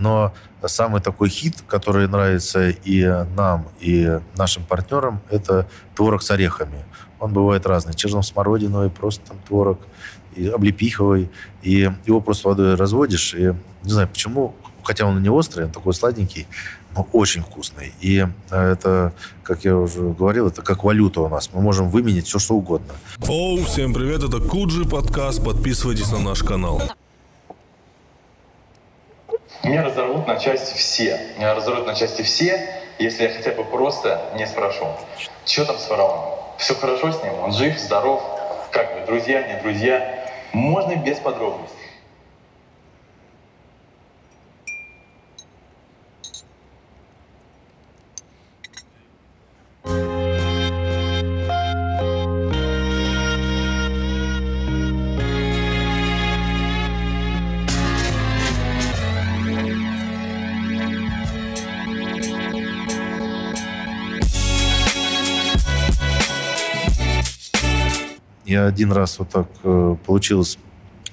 Но самый такой хит, который нравится и нам, и нашим партнерам, это творог с орехами. Он бывает разный. Черно-смородиновый, просто там творог, и облепиховый. И его просто водой разводишь. И не знаю почему, хотя он не острый, он такой сладенький, но очень вкусный. И э, это, как я уже говорил, это как валюта у нас. Мы можем выменить все, что угодно. Оу, всем привет, это Куджи подкаст. Подписывайтесь на наш канал. Меня разорвут на части все. Меня разорвут на части все, если я хотя бы просто не спрошу. Что там с фараоном? Все хорошо с ним? Он жив, здоров? Как вы, друзья, не друзья? Можно без подробностей. Один раз вот так э, получилось,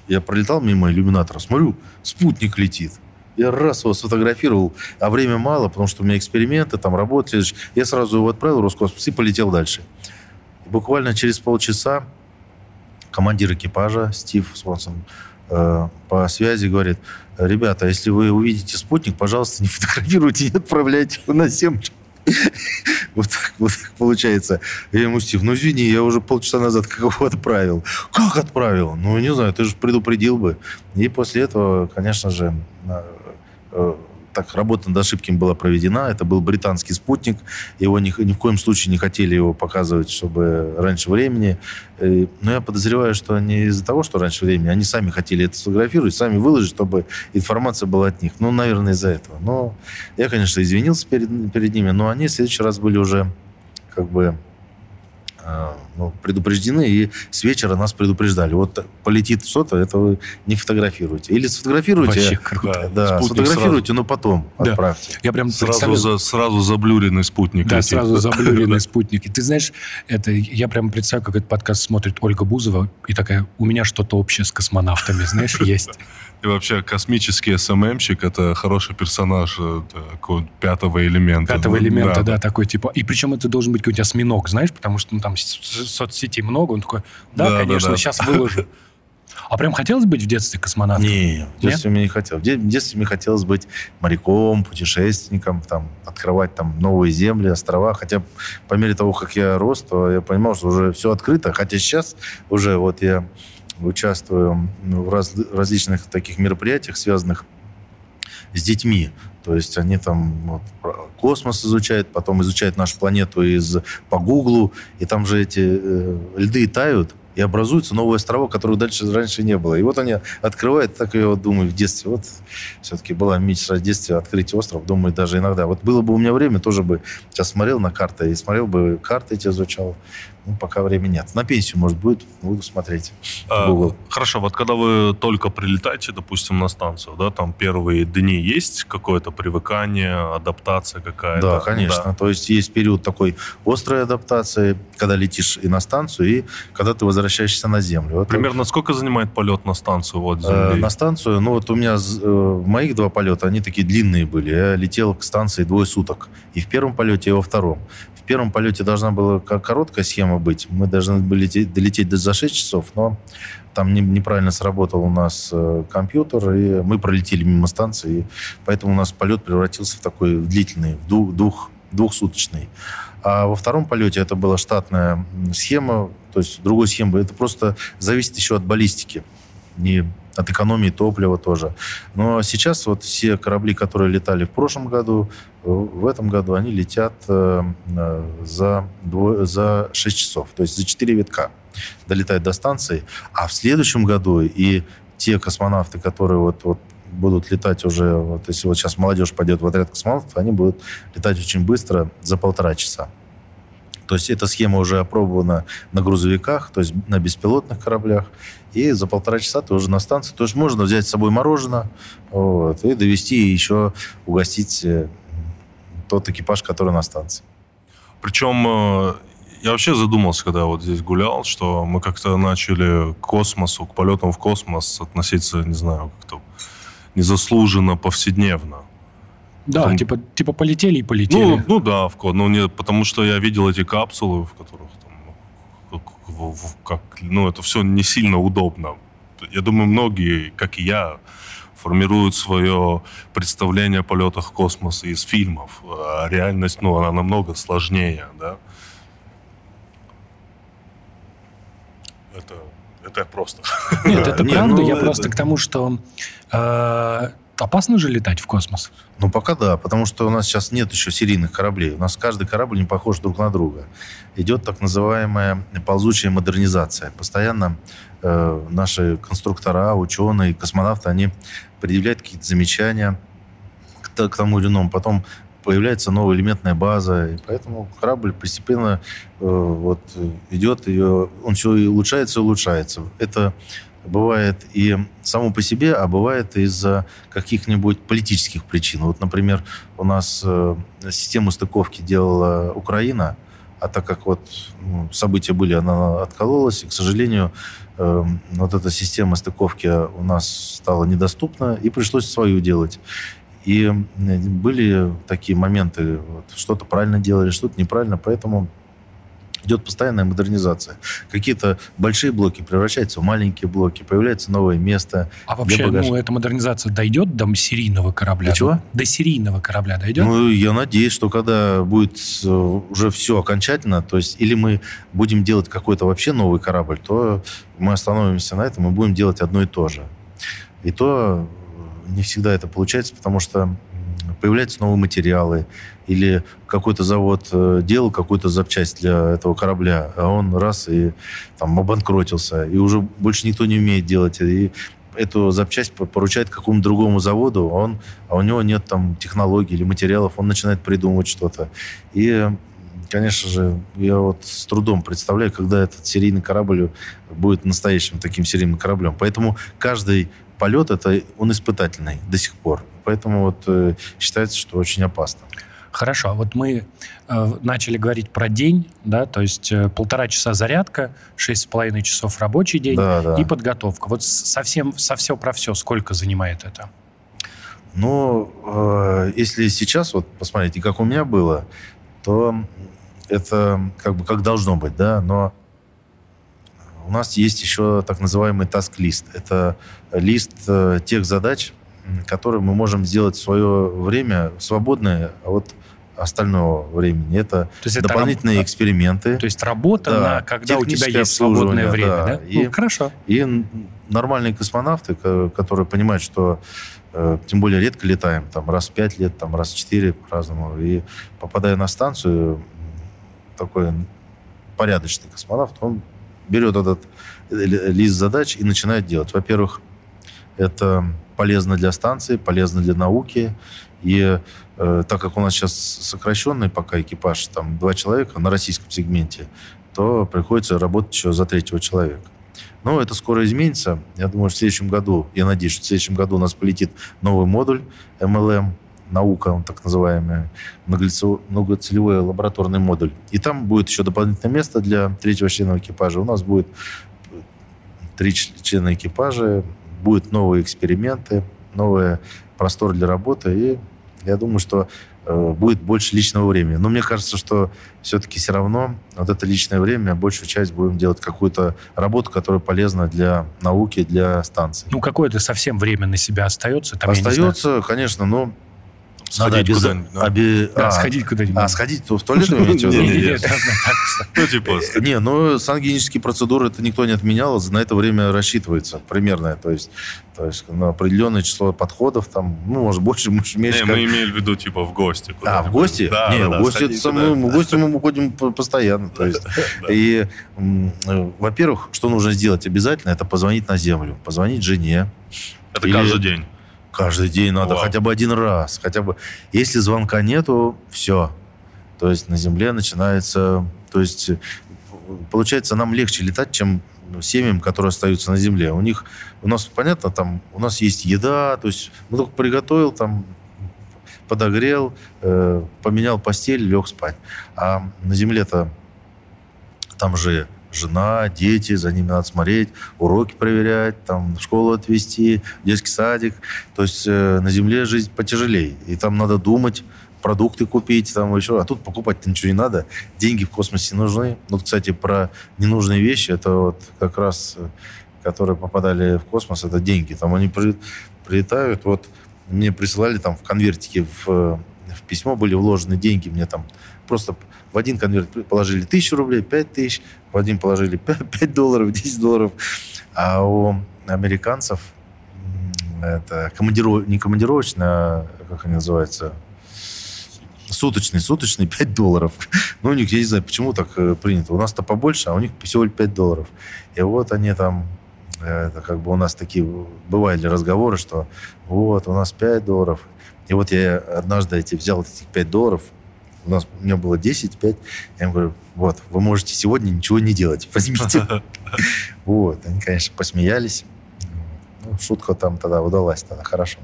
я пролетал мимо иллюминатора, смотрю, спутник летит. Я раз его сфотографировал, а время мало, потому что у меня эксперименты, там работа. Я сразу его отправил в Роскосмос и полетел дальше. И буквально через полчаса командир экипажа Стив Свонсон э, по связи говорит, ребята, если вы увидите спутник, пожалуйста, не фотографируйте, не отправляйте его на землю. Вот так, вот получается. Я ему, Стив, ну извини, я уже полчаса назад как его отправил. Как отправил? Ну, не знаю, ты же предупредил бы. И после этого, конечно же, э, так работа над ошибками была проведена. Это был британский спутник. Его ни, ни в коем случае не хотели его показывать, чтобы раньше времени. Э, но я подозреваю, что не из-за того, что раньше времени, они сами хотели это сфотографировать, сами выложить, чтобы информация была от них. Ну, наверное, из-за этого. Но я, конечно, извинился перед, перед ними, но они в следующий раз были уже как бы ну, предупреждены, и с вечера нас предупреждали. Вот полетит что-то, это вы не фотографируйте. Или сфотографируйте. Вообще круто. Да, сфотографируйте, сразу. но потом да. отправьте. Я прям сразу, за, сразу заблюренный спутник Да, летит. сразу заблюренный спутник. И ты знаешь, это, я прям представляю, как этот подкаст смотрит Ольга Бузова, и такая, у меня что-то общее с космонавтами, знаешь, есть. И вообще космический СММщик это хороший персонаж э, пятого элемента. Пятого ну, элемента, да. да, такой типа. И причем это должен быть какой-нибудь осьминог, знаешь, потому что ну, там соцсетей много. Он такой, да, да конечно, да, да. сейчас выложу. А прям хотелось быть в детстве космонавтом? Не, в детстве Нет? мне не хотелось. В детстве мне хотелось быть моряком, путешественником, там, открывать там новые земли, острова. Хотя по мере того, как я рос, то я понимал, что уже все открыто. Хотя сейчас уже вот я участвую в раз, различных таких мероприятиях, связанных с детьми. То есть они там вот, космос изучают, потом изучают нашу планету из, по Гуглу, и там же эти э, льды тают, и образуются новые острова, которых дальше раньше не было. И вот они открывают, так я вот думаю, в детстве, вот все-таки была мечта в детстве открыть остров, думаю, даже иногда. Вот было бы у меня время, тоже бы сейчас смотрел на карты, и смотрел бы карты эти изучал. Ну, пока времени нет. На пенсию, может, будет, буду смотреть. А, хорошо, вот когда вы только прилетаете, допустим, на станцию, да, там первые дни есть какое-то привыкание, адаптация какая-то? Да, конечно. Да. То есть есть период такой острой адаптации, когда летишь и на станцию, и когда ты возвращаешься на Землю. Вот Примерно это... сколько занимает полет на станцию от Земли? Э, на станцию, ну вот у меня э, моих два полета, они такие длинные были. Я летел к станции двое суток. И в первом полете, и во втором первом полете должна была короткая схема быть. Мы должны были долететь за 6 часов, но там не, неправильно сработал у нас э, компьютер, и мы пролетели мимо станции, и поэтому у нас полет превратился в такой длительный, в двух, двух, двухсуточный. А во втором полете это была штатная схема, то есть другой схемы. Это просто зависит еще от баллистики. Не от экономии топлива тоже. Но сейчас вот все корабли, которые летали в прошлом году, в этом году они летят э, э, за, за 6 часов, то есть за 4 витка долетают до станции. А в следующем году и те космонавты, которые вот, вот будут летать уже, вот если вот сейчас молодежь пойдет в отряд космонавтов, они будут летать очень быстро, за полтора часа. То есть эта схема уже опробована на грузовиках, то есть на беспилотных кораблях. И за полтора часа ты уже на станции. То есть можно взять с собой мороженое вот, и довести и еще угостить э, тот экипаж, который на станции. Причем э, я вообще задумался, когда вот здесь гулял, что мы как-то начали к космосу, к полетам в космос относиться, не знаю, как-то незаслуженно повседневно. Да, Потом... типа, типа полетели и полетели. Ну, ну да, в. Ну, не, потому что я видел эти капсулы, в которых там, как, как, ну, это все не сильно удобно. Я думаю, многие, как и я, формируют свое представление о полетах в космос из фильмов. А реальность, ну, она намного сложнее, да. Это, это просто. Нет, это правда. Ну, я просто к тому, что э, опасно же летать в космос. Ну, пока да, потому что у нас сейчас нет еще серийных кораблей. У нас каждый корабль не похож друг на друга. Идет так называемая ползучая модернизация. Постоянно э, наши конструктора, ученые, космонавты, они предъявляют какие-то замечания к, к тому или иному. Потом появляется новая элементная база, и поэтому корабль постепенно э, вот, идет, и он все улучшается и улучшается. Это бывает и само по себе, а бывает из-за каких-нибудь политических причин. Вот, например, у нас э, систему стыковки делала Украина, а так как вот ну, события были, она откололась, и, к сожалению, э, вот эта система стыковки у нас стала недоступна, и пришлось свою делать. И были такие моменты, вот, что-то правильно делали, что-то неправильно, поэтому идет постоянная модернизация. Какие-то большие блоки превращаются в маленькие блоки, появляется новое место. А вообще, ну, эта модернизация дойдет до серийного корабля? До чего? До серийного корабля дойдет? Ну, я надеюсь, что когда будет э, уже все окончательно, то есть или мы будем делать какой-то вообще новый корабль, то мы остановимся на этом и будем делать одно и то же. И то не всегда это получается, потому что появляются новые материалы, или какой-то завод э, делал какую-то запчасть для этого корабля, а он раз и там обанкротился, и уже больше никто не умеет делать. И эту запчасть поручает какому-то другому заводу, а, он, а у него нет там технологий или материалов, он начинает придумывать что-то. И, конечно же, я вот с трудом представляю, когда этот серийный корабль будет настоящим таким серийным кораблем. Поэтому каждый полет это он испытательный до сих пор. Поэтому вот э, считается, что очень опасно. Хорошо, вот мы э, начали говорить про день, да, то есть э, полтора часа зарядка, шесть с половиной часов рабочий день да, да. и подготовка. Вот совсем, со все про все, сколько занимает это? Ну, э, если сейчас вот посмотрите, как у меня было, то это как бы как должно быть, да, но у нас есть еще так называемый task-лист. Это лист э, тех задач, которые мы можем сделать в свое время свободное от остального времени. Это то есть дополнительные это, эксперименты. То есть работа, да, на, когда у тебя есть свободное время, да? да? И, ну, хорошо. И нормальные космонавты, которые понимают, что э, тем более редко летаем, там раз в пять лет, там раз в четыре по-разному, и попадая на станцию, такой порядочный космонавт, он берет этот лист задач и начинает делать. Во-первых, это полезно для станции, полезно для науки. И э, так как у нас сейчас сокращенный пока экипаж, там два человека на российском сегменте, то приходится работать еще за третьего человека. Но это скоро изменится. Я думаю, в следующем году, я надеюсь, что в следующем году у нас полетит новый модуль MLM, наука, он так называемый, многоцелевой лабораторный модуль. И там будет еще дополнительное место для третьего члена экипажа. У нас будет три члена экипажа, будут новые эксперименты, новый простор для работы, и я думаю, что э, будет больше личного времени. Но мне кажется, что все-таки все равно вот это личное время, большую часть будем делать какую-то работу, которая полезна для науки, для станции. Ну, какое-то совсем время на себя остается? Там, остается, конечно, но Сходить куда-нибудь. Да. Оби... Да, а, сходить куда-нибудь. А, сходить в туалет вы имеете Ну, типа... Не, ну, сангенические процедуры это никто не отменял, на это время рассчитывается примерное, то есть то есть на определенное число подходов, там, ну, может, больше, может, меньше. Не, как... мы имели в виду, типа, в гости. А, в гости? Да, не, да, в гости это в гости мы ходим постоянно. То есть, и, во-первых, что нужно сделать обязательно, это позвонить на землю, позвонить жене. Это каждый день? Каждый день надо Вау. хотя бы один раз. Хотя бы. Если звонка нету, все. То есть на Земле начинается... То есть получается, нам легче летать, чем семьям, которые остаются на Земле. У них, у нас, понятно, там, у нас есть еда, то есть мы только приготовил, там, подогрел, э, поменял постель, лег спать. А на Земле-то там же жена, дети, за ними надо смотреть, уроки проверять, там, в школу отвезти, детский садик. То есть э, на Земле жизнь потяжелее. И там надо думать, продукты купить, там еще. А тут покупать-то ничего не надо. Деньги в космосе нужны. Ну, кстати, про ненужные вещи, это вот как раз, э, которые попадали в космос, это деньги. Там они при, прилетают, вот мне присылали там в конвертике в, в письмо были вложены деньги, мне там просто в один конверт положили тысячу рублей, пять тысяч, в один положили 5, 5 долларов, 10 долларов. А у американцев это командиров... не командировочный, а как они называются? Суточный, суточный 5 долларов. Ну, у них, я не знаю, почему так э, принято. У нас-то побольше, а у них всего лишь 5 долларов. И вот они там э, это как бы у нас такие бывали разговоры, что вот, у нас 5 долларов. И вот я однажды эти, взял этих 5 долларов, у нас у меня было 10, 5. Я им говорю, вот, вы можете сегодня ничего не делать. Возьмите. Вот. Они, конечно, посмеялись. Ну, шутка там тогда удалась тогда хорошо.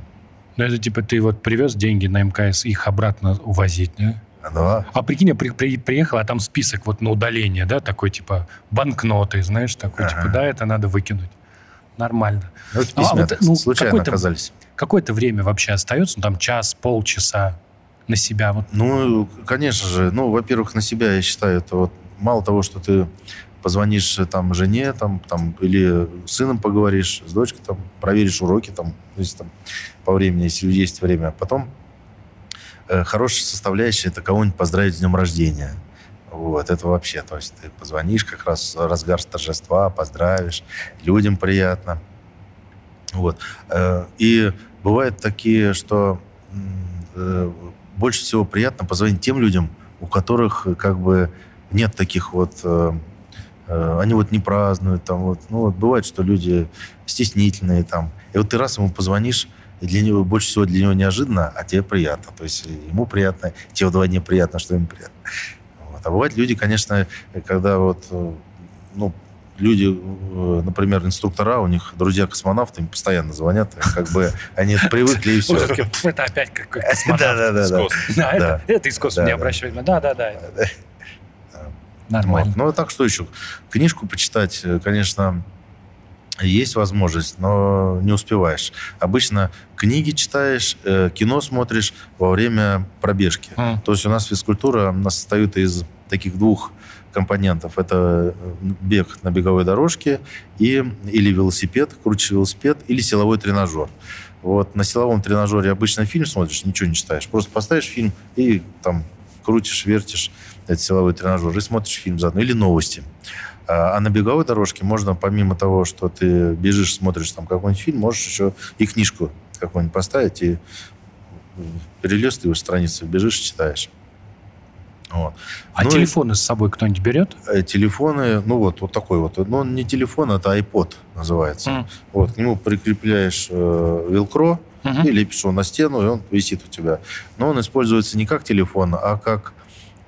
Ну, это типа ты вот привез деньги на МКС, их обратно увозить, да? Да. А прикинь, я при, при, приехал, а там список вот на удаление, да, такой типа банкноты, знаешь, такой, ага. типа, да, это надо выкинуть. Нормально. Ну, это письма, а, вот, ну, случайно оказались. Какое-то время вообще остается, ну, там час, полчаса, на себя? Вот. Ну, конечно же. Ну, во-первых, на себя, я считаю, это вот мало того, что ты позвонишь э, там жене, там, там, или с сыном поговоришь, с дочкой, там, проверишь уроки, там, если там по времени, если есть время. Потом э, хорошая составляющая это кого-нибудь поздравить с днем рождения. Вот, это вообще, то есть ты позвонишь как раз разгар торжества, поздравишь, людям приятно. Вот. Э, и бывают такие, что э, больше всего приятно позвонить тем людям, у которых э, как бы нет таких вот... Э, э, они вот не празднуют, там вот, ну вот бывает, что люди стеснительные там. И вот ты раз ему позвонишь, и для него больше всего для него неожиданно, а тебе приятно. То есть ему приятно, тебе вдвойне приятно, что ему приятно. Вот. А бывают люди, конечно, когда вот ну, люди, э, например, инструктора, у них друзья-космонавты, им постоянно звонят, как бы они привыкли и все. Это опять какой космонавт. Да, да, да. Это из космоса, не обращай Да, да, да. Нормально. Ну, так что еще? Книжку почитать, э, конечно, есть возможность, но не успеваешь. Обычно книги читаешь, э, кино смотришь во время пробежки. То есть у нас физкультура у нас состоит из таких двух компонентов. Это э, бег на беговой дорожке и, или велосипед, крутишь велосипед, или силовой тренажер. Вот на силовом тренажере обычно фильм смотришь, ничего не читаешь. Просто поставишь фильм и там крутишь, вертишь этот силовой тренажер и смотришь фильм заодно. Или новости. А, а на беговой дорожке можно, помимо того, что ты бежишь, смотришь там какой-нибудь фильм, можешь еще и книжку какую-нибудь поставить и перелистываешь страницу, бежишь, читаешь. Вот. А ну, телефоны и, с собой кто-нибудь берет? Э, телефоны, ну вот, вот такой вот. Но он не телефон, это iPod называется. Mm. Вот, к нему прикрепляешь э, велкро mm-hmm. и лепишь его на стену, и он висит у тебя. Но он используется не как телефон, а как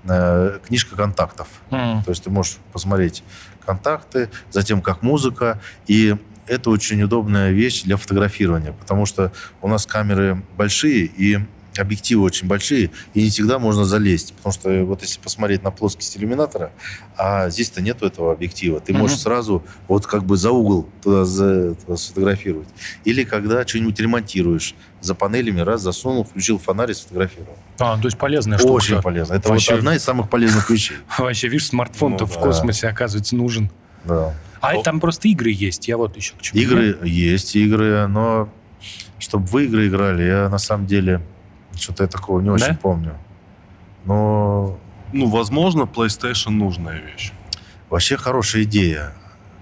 э, книжка контактов. Mm. То есть ты можешь посмотреть контакты, затем как музыка. И это очень удобная вещь для фотографирования, потому что у нас камеры большие, и объективы очень большие, и не всегда можно залезть. Потому что вот если посмотреть на плоскость иллюминатора, а здесь-то нету этого объектива, ты mm-hmm. можешь сразу вот как бы за угол туда, за, туда сфотографировать. Или когда что-нибудь ремонтируешь, за панелями раз засунул, включил фонарь и сфотографировал. А, то есть полезная штука. Очень полезно. Это Вообще... вот одна из самых полезных вещей. Вообще, видишь, смартфон-то ну, в да. космосе, оказывается, нужен. Да. А О... там просто игры есть, я вот еще к чему. Игры есть, игры, но чтобы вы игры играли, я на самом деле что-то я такого не очень да? помню. Но... Ну, возможно, PlayStation нужная вещь. Вообще хорошая идея.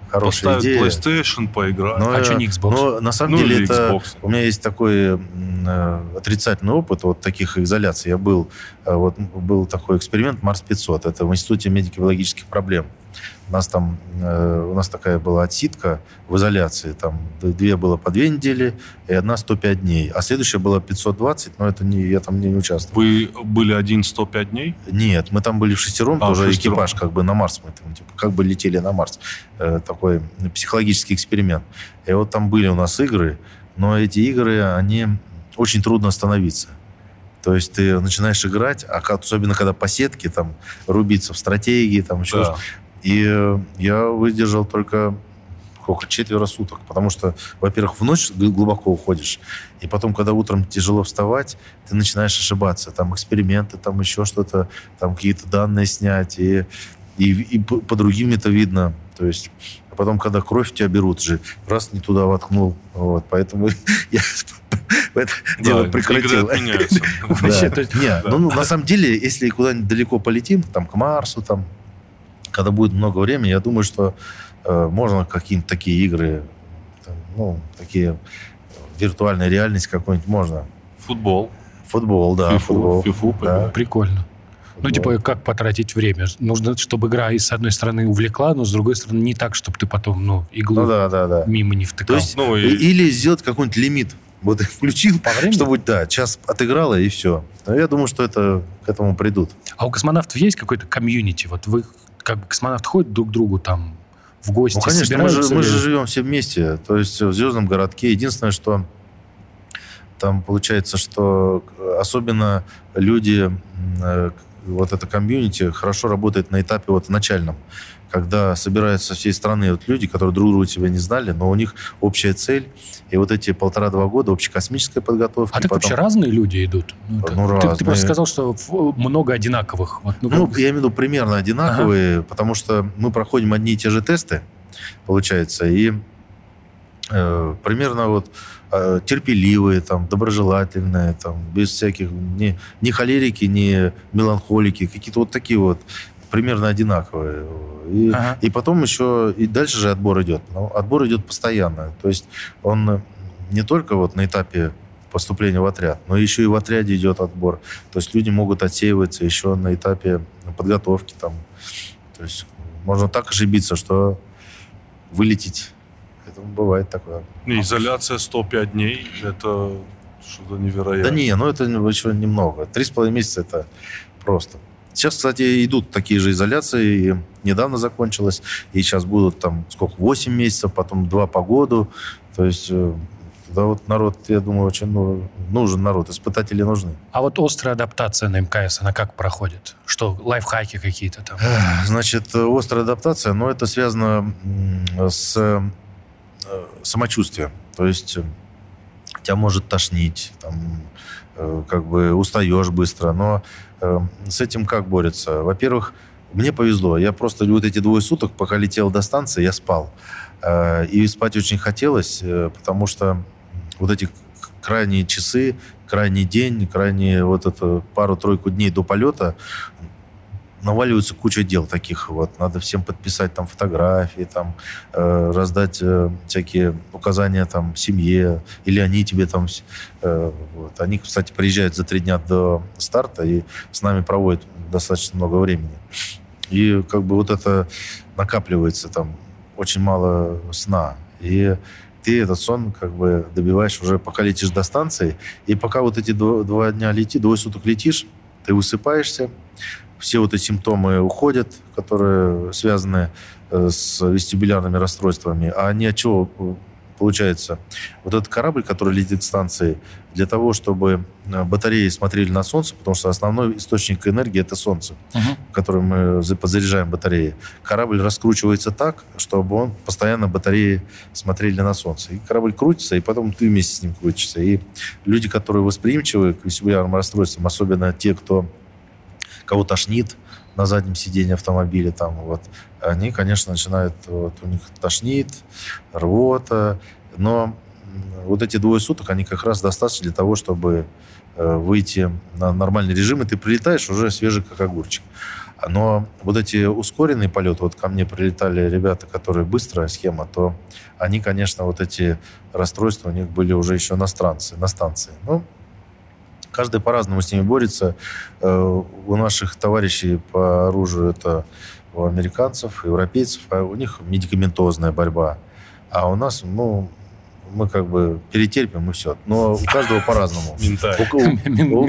Хорошая Поставить идея. PlayStation, поиграть. Но, а что не Xbox? Но на самом ну, деле это... Xbox. У меня есть такой э, отрицательный опыт вот таких изоляций. Я был... Э, вот был такой эксперимент Марс 500. Это в Институте медико-биологических проблем. У нас там, э, у нас такая была отсидка в изоляции. Там две было по две недели, и одна 105 дней. А следующая была 520, но это не, я там не участвовал. Вы были один 105 дней? Нет, мы там были в шестером, а, тоже шестером. экипаж, как бы на Марс. Мы там, типа, как бы летели на Марс. Э, такой психологический эксперимент. И вот там были у нас игры, но эти игры, они очень трудно остановиться. То есть ты начинаешь играть, а особенно когда по сетке, там, рубиться в стратегии, там еще да. И я выдержал только сколько, четверо суток. Потому что, во-первых, в ночь глубоко уходишь, и потом, когда утром тяжело вставать, ты начинаешь ошибаться. Там эксперименты, там еще что-то, там какие-то данные снять, и, и, и по, по другим это видно. То есть, а потом, когда кровь тебя берут же, раз не туда воткнул. Вот, поэтому я это дело прекратил. Не, ну, на самом деле, если куда-нибудь далеко полетим, там, к Марсу, там, когда будет много времени, я думаю, что Э, можно какие-то такие игры, ну, такие виртуальная реальность какой-нибудь можно. Футбол. Футбол, да. Фифу, футбол. Фифу, да. Прикольно. Ну, типа, как потратить время? Нужно, чтобы игра, и с одной стороны, увлекла, но с другой стороны, не так, чтобы ты потом, ну, иглу ну, да, да, да. мимо не втыкал. То есть, ну, и... Или сделать какой-нибудь лимит. Вот их включил, По времени? чтобы, да, час отыграла, и все. Но я думаю, что это к этому придут. А у космонавтов есть какой-то комьюнити? Вот вы, как космонавты ходят друг к другу там, в гости? Ну, конечно, мы же, мы же живем все вместе. То есть в звездном городке. Единственное, что там получается, что особенно люди, э, вот это комьюнити хорошо работает на этапе вот начальном когда собираются со всей страны вот люди, которые друг друга тебя не знали, но у них общая цель. И вот эти полтора-два года общекосмическая подготовка. А так потом... вообще разные люди идут? Ну, это... ну, ты, ты просто сказал, что много одинаковых. Вот, ну, ну как... я имею в виду примерно одинаковые, ага. потому что мы проходим одни и те же тесты, получается, и э, примерно вот э, терпеливые, там, доброжелательные, там, без всяких ни, ни холерики, ни меланхолики, какие-то вот такие вот примерно одинаковые. И, ага. и потом еще, и дальше же отбор идет. Но отбор идет постоянно. То есть он не только вот на этапе поступления в отряд, но еще и в отряде идет отбор. То есть люди могут отсеиваться еще на этапе подготовки. Там. То есть можно так ошибиться, что вылететь. Это бывает такое. Изоляция 105 дней, это что-то невероятное. Да не, ну это еще немного. Три с половиной месяца это просто. Сейчас, кстати, идут такие же изоляции. И недавно закончилось. И сейчас будут там сколько? 8 месяцев, потом 2 по году. То есть э, да вот народ, я думаю, очень ну, нужен народ, испытатели нужны. А вот острая адаптация на МКС, она как проходит? Что, лайфхаки какие-то там? Значит, острая адаптация, но ну, это связано с э, самочувствием. То есть тебя может тошнить, там, э, как бы устаешь быстро, но с этим как борется? Во-первых, мне повезло. Я просто вот эти двое суток, пока летел до станции, я спал. Э, и спать очень хотелось, э, потому что вот эти крайние часы, крайний день, крайние вот эту пару-тройку дней до полета, наваливается куча дел таких вот. Надо всем подписать там фотографии, там э, раздать э, всякие указания там семье, или они тебе там... Э, вот. Они, кстати, приезжают за три дня до старта и с нами проводят достаточно много времени. И как бы вот это накапливается там очень мало сна. И ты этот сон как бы добиваешь уже, пока летишь до станции, и пока вот эти два, два дня лети, двое суток летишь, ты высыпаешься, все вот эти симптомы уходят, которые связаны э, с вестибулярными расстройствами. А они от чего э, получается? Вот этот корабль, который летит к станции, для того, чтобы э, батареи смотрели на Солнце, потому что основной источник энергии это Солнце, uh-huh. которым мы подзаряжаем батареи. Корабль раскручивается так, чтобы он постоянно батареи смотрели на Солнце. И корабль крутится, и потом ты вместе с ним крутишься. И люди, которые восприимчивы к вестибулярным расстройствам, особенно те, кто кого тошнит на заднем сиденье автомобиля, там, вот, они, конечно, начинают, вот, у них тошнит, рвота, но вот эти двое суток, они как раз достаточно для того, чтобы э, выйти на нормальный режим, и ты прилетаешь уже свежий, как огурчик. Но вот эти ускоренные полеты, вот ко мне прилетали ребята, которые быстрая схема, то они, конечно, вот эти расстройства у них были уже еще на станции. На станции. Ну, Каждый по-разному с ними борется. Э, у наших товарищей по оружию это у американцев, европейцев, а у них медикаментозная борьба. А у нас, ну, мы как бы перетерпим и все. Но у каждого по-разному.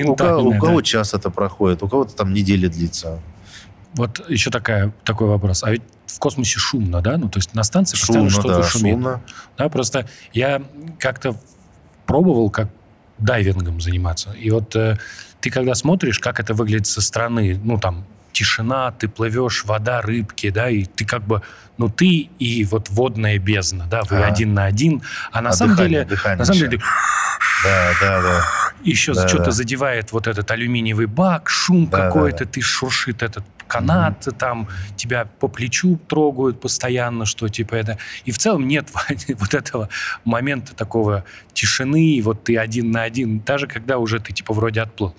У кого час это проходит, у кого-то там недели длится. Вот еще такая, такой вопрос. А ведь в космосе шумно, да? Ну, то есть на станции постоянно что-то да, шумит. Шумно. Да, просто я как-то пробовал, как дайвингом заниматься. И вот э, ты когда смотришь, как это выглядит со стороны, ну, там, тишина, ты плывешь, вода, рыбки, да, и ты как бы, ну, ты и вот водная бездна, да, вы а. один на один, а на а самом дыхание, деле... Дыхание на самом еще. деле... Да, да, да. Еще да, что-то да. задевает вот этот алюминиевый бак, шум да, какой-то, да, да. ты шуршит этот канат, mm-hmm. там тебя по плечу трогают постоянно, что типа это... И в целом нет вот этого момента такого тишины, и вот ты один на один, даже когда уже ты типа вроде отплыл.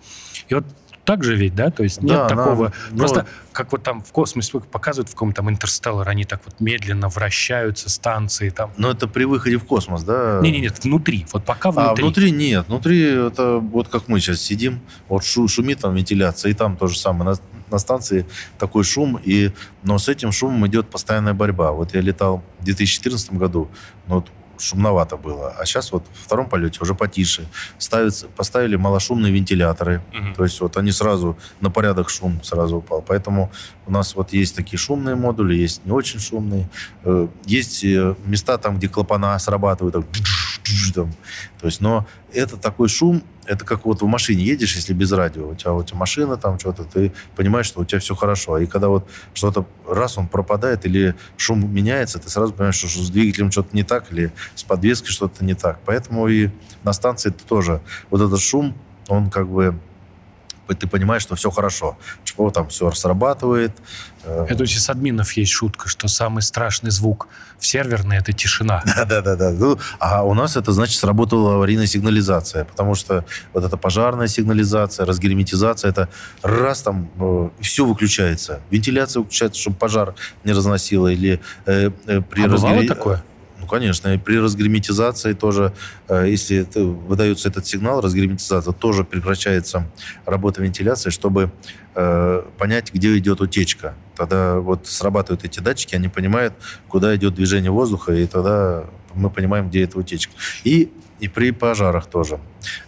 И вот так же ведь, да? То есть нет да, такого... Нам, просто ну, как вот там в космосе показывают в каком-то там Интерстеллар, они так вот медленно вращаются, станции там. Но это при выходе в космос, да? Не, не, нет, внутри. Вот пока внутри. А внутри нет. Внутри это вот как мы сейчас сидим, вот шу, шумит там вентиляция, и там то же самое. На, на станции такой шум, и, но с этим шумом идет постоянная борьба. Вот я летал в 2014 году, ну, вот шумновато было. А сейчас вот в втором полете уже потише. Ставится, поставили малошумные вентиляторы. Угу. То есть вот они сразу на порядок шум сразу упал. Поэтому у нас вот есть такие шумные модули, есть не очень шумные. Э, есть э, места там, где клапана срабатывают, так, там. То есть, но это такой шум, это как вот в машине едешь, если без радио, у тебя, тебя машина там что-то, ты понимаешь, что у тебя все хорошо. И когда вот что-то, раз он пропадает или шум меняется, ты сразу понимаешь, что с двигателем что-то не так или с подвеской что-то не так. Поэтому и на станции это тоже вот этот шум, он как бы ты понимаешь, что все хорошо. Чего там все срабатывает. Э. Это у админов есть шутка, что самый страшный звук в серверной — это тишина. Да-да-да. Ну, а у нас это, значит, сработала аварийная сигнализация, потому что вот эта пожарная сигнализация, разгерметизация, это раз там э, все выключается. Вентиляция выключается, чтобы пожар не разносило. Или э, э, при а разгер... такое? Ну, конечно. И при разгерметизации тоже, э, если выдается этот сигнал, разгерметизация, тоже прекращается работа вентиляции, чтобы э, понять, где идет утечка. Тогда вот срабатывают эти датчики, они понимают, куда идет движение воздуха, и тогда мы понимаем, где эта утечка. И, и при пожарах тоже.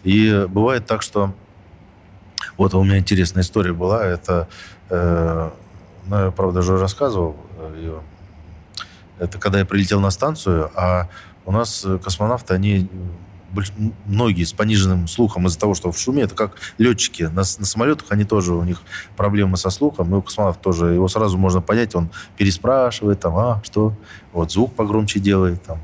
И бывает так, что... Вот у меня интересная история была. Это, э, ну, я, правда, уже рассказывал э, ее это когда я прилетел на станцию, а у нас э, космонавты, они многие с пониженным слухом из-за того, что в шуме, это как летчики. На, на самолетах они тоже, у них проблемы со слухом, и у космонавтов тоже. Его сразу можно понять, он переспрашивает, там, а, что? Вот звук погромче делает. Там.